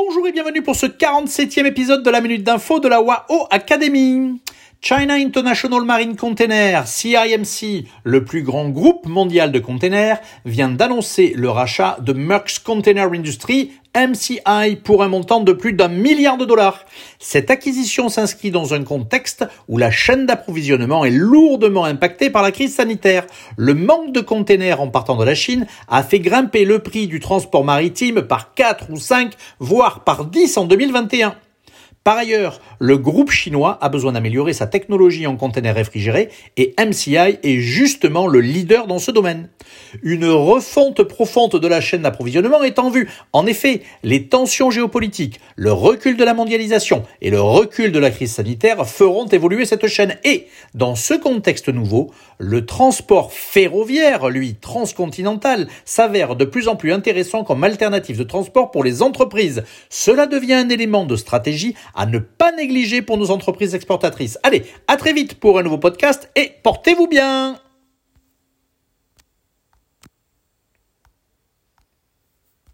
Bonjour et bienvenue pour ce 47e épisode de la Minute d'Info de la WAO Academy. China International Marine Container, CIMC, le plus grand groupe mondial de containers, vient d'annoncer le rachat de Merck's Container Industry, MCI, pour un montant de plus d'un milliard de dollars. Cette acquisition s'inscrit dans un contexte où la chaîne d'approvisionnement est lourdement impactée par la crise sanitaire. Le manque de containers en partant de la Chine a fait grimper le prix du transport maritime par 4 ou 5, voire par 10 en 2021. Par ailleurs, le groupe chinois a besoin d'améliorer sa technologie en conteneurs réfrigérés et MCI est justement le leader dans ce domaine. Une refonte profonde de la chaîne d'approvisionnement est en vue. En effet, les tensions géopolitiques, le recul de la mondialisation et le recul de la crise sanitaire feront évoluer cette chaîne. Et, dans ce contexte nouveau, le transport ferroviaire, lui, transcontinental, s'avère de plus en plus intéressant comme alternative de transport pour les entreprises. Cela devient un élément de stratégie à ne pas négliger pour nos entreprises exportatrices. Allez, à très vite pour un nouveau podcast et portez-vous bien